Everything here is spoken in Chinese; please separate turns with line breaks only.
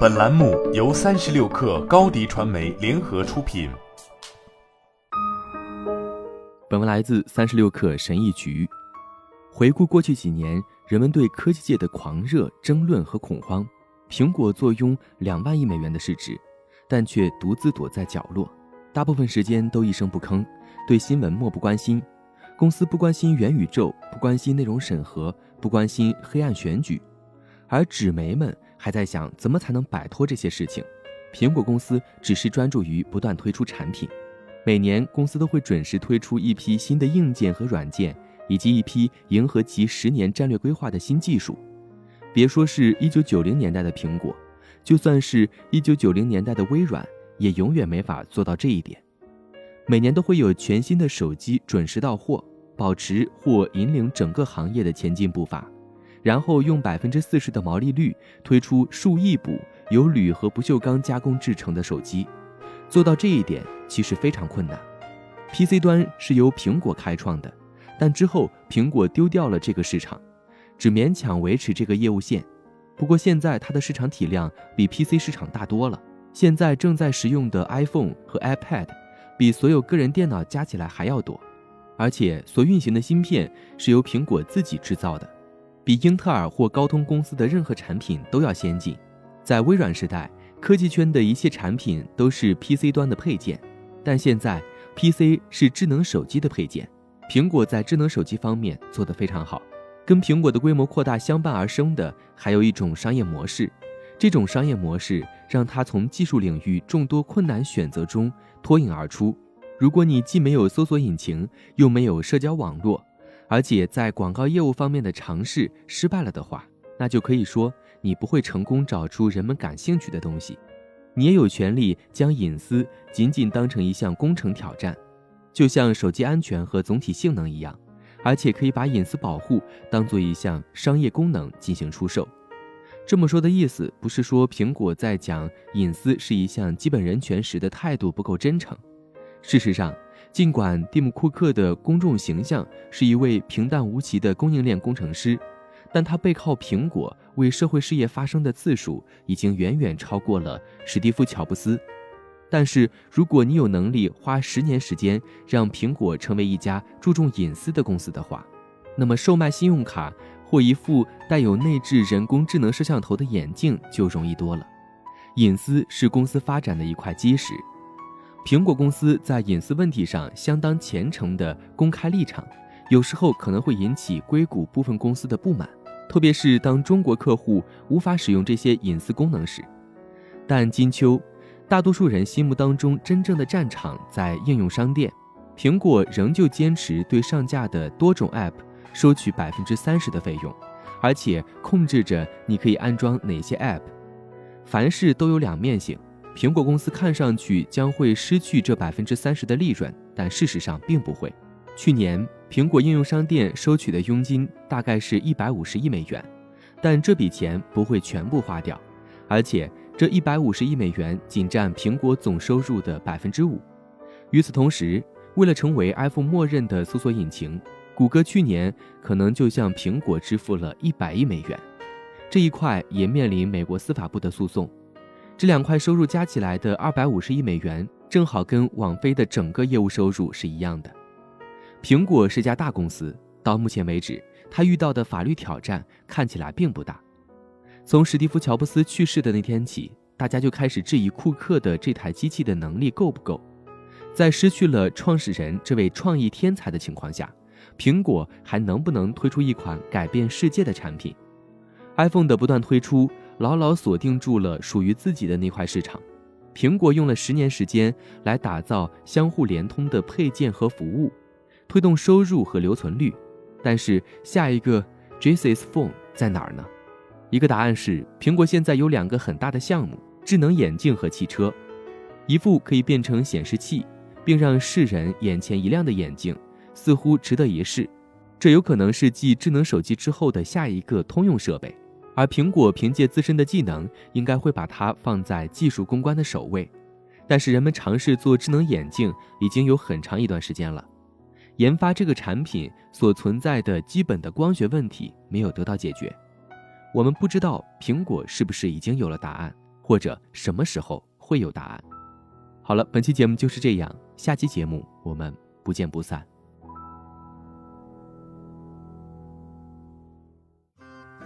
本栏目由三十六氪高低传媒联合出品。
本文来自三十六氪神译局。回顾过去几年，人们对科技界的狂热争论和恐慌，苹果坐拥两万亿美元的市值，但却独自躲在角落，大部分时间都一声不吭，对新闻漠不关心。公司不关心元宇宙，不关心内容审核，不关心黑暗选举，而纸媒们还在想怎么才能摆脱这些事情。苹果公司只是专注于不断推出产品，每年公司都会准时推出一批新的硬件和软件，以及一批迎合其十年战略规划的新技术。别说是一九九零年代的苹果，就算是一九九零年代的微软，也永远没法做到这一点。每年都会有全新的手机准时到货。保持或引领整个行业的前进步伐，然后用百分之四十的毛利率推出数亿部由铝和不锈钢加工制成的手机，做到这一点其实非常困难。PC 端是由苹果开创的，但之后苹果丢掉了这个市场，只勉强维持这个业务线。不过现在它的市场体量比 PC 市场大多了。现在正在使用的 iPhone 和 iPad，比所有个人电脑加起来还要多。而且所运行的芯片是由苹果自己制造的，比英特尔或高通公司的任何产品都要先进。在微软时代，科技圈的一切产品都是 PC 端的配件，但现在 PC 是智能手机的配件。苹果在智能手机方面做得非常好。跟苹果的规模扩大相伴而生的，还有一种商业模式。这种商业模式让它从技术领域众多困难选择中脱颖而出。如果你既没有搜索引擎，又没有社交网络，而且在广告业务方面的尝试失败了的话，那就可以说你不会成功找出人们感兴趣的东西。你也有权利将隐私仅仅当成一项工程挑战，就像手机安全和总体性能一样，而且可以把隐私保护当做一项商业功能进行出售。这么说的意思不是说苹果在讲隐私是一项基本人权时的态度不够真诚。事实上，尽管蒂姆·库克的公众形象是一位平淡无奇的供应链工程师，但他背靠苹果为社会事业发声的次数已经远远超过了史蒂夫·乔布斯。但是，如果你有能力花十年时间让苹果成为一家注重隐私的公司的话，那么售卖信用卡或一副带有内置人工智能摄像头的眼镜就容易多了。隐私是公司发展的一块基石。苹果公司在隐私问题上相当虔诚的公开立场，有时候可能会引起硅谷部分公司的不满，特别是当中国客户无法使用这些隐私功能时。但金秋，大多数人心目当中真正的战场在应用商店，苹果仍旧坚持对上架的多种 App 收取百分之三十的费用，而且控制着你可以安装哪些 App。凡事都有两面性。苹果公司看上去将会失去这百分之三十的利润，但事实上并不会。去年，苹果应用商店收取的佣金大概是一百五十亿美元，但这笔钱不会全部花掉，而且这一百五十亿美元仅占苹果总收入的百分之五。与此同时，为了成为 iPhone 默认的搜索引擎，谷歌去年可能就向苹果支付了一百亿美元，这一块也面临美国司法部的诉讼。这两块收入加起来的二百五十亿美元，正好跟网飞的整个业务收入是一样的。苹果是家大公司，到目前为止，它遇到的法律挑战看起来并不大。从史蒂夫·乔布斯去世的那天起，大家就开始质疑库克的这台机器的能力够不够。在失去了创始人这位创意天才的情况下，苹果还能不能推出一款改变世界的产品？iPhone 的不断推出。牢牢锁定住了属于自己的那块市场。苹果用了十年时间来打造相互连通的配件和服务，推动收入和留存率。但是下一个 j e s s Phone 在哪儿呢？一个答案是，苹果现在有两个很大的项目：智能眼镜和汽车。一副可以变成显示器，并让世人眼前一亮的眼镜，似乎值得一试。这有可能是继智能手机之后的下一个通用设备。而苹果凭借自身的技能，应该会把它放在技术攻关的首位。但是人们尝试做智能眼镜已经有很长一段时间了，研发这个产品所存在的基本的光学问题没有得到解决。我们不知道苹果是不是已经有了答案，或者什么时候会有答案。好了，本期节目就是这样，下期节目我们不见不散。